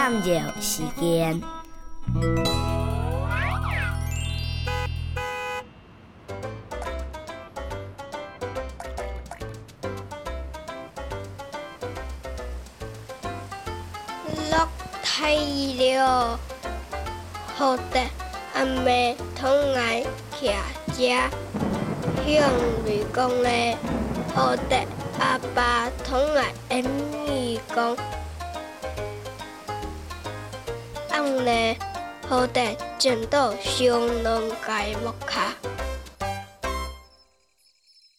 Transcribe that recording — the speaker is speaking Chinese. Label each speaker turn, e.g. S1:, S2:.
S1: 念旧时间。
S2: 落太了，好得阿妹同来徛遮，向瑞讲咧，好得阿爸同来演义讲，按咧好得见到上两界木卡。